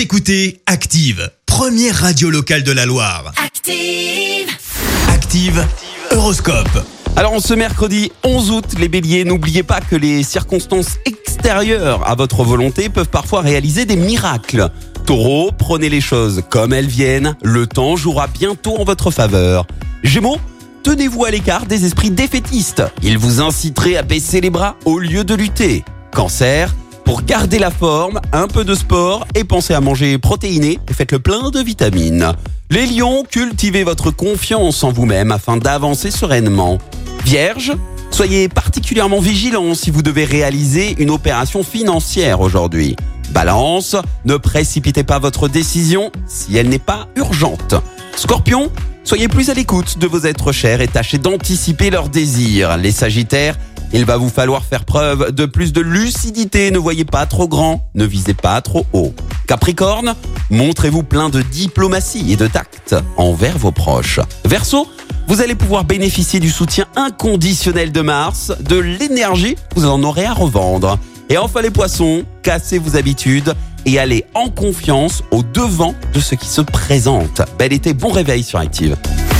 Vous écoutez Active, première radio locale de la Loire. Active. Active, Horoscope. Alors, en ce mercredi 11 août, les béliers, n'oubliez pas que les circonstances extérieures à votre volonté peuvent parfois réaliser des miracles. Taureau, prenez les choses comme elles viennent, le temps jouera bientôt en votre faveur. Gémeaux, tenez-vous à l'écart des esprits défaitistes. Ils vous inciteraient à baisser les bras au lieu de lutter. Cancer, pour garder la forme, un peu de sport et pensez à manger protéiné et faites le plein de vitamines. Les lions, cultivez votre confiance en vous-même afin d'avancer sereinement. Vierge, soyez particulièrement vigilant si vous devez réaliser une opération financière aujourd'hui. Balance, ne précipitez pas votre décision si elle n'est pas urgente. Scorpion, soyez plus à l'écoute de vos êtres chers et tâchez d'anticiper leurs désirs. Les Sagittaires, il va vous falloir faire preuve de plus de lucidité, ne voyez pas trop grand, ne visez pas trop haut. Capricorne, montrez-vous plein de diplomatie et de tact envers vos proches. Verseau, vous allez pouvoir bénéficier du soutien inconditionnel de Mars, de l'énergie, vous en aurez à revendre. Et enfin les poissons, cassez vos habitudes et allez en confiance au devant de ce qui se présente. Bel été, bon réveil sur Active.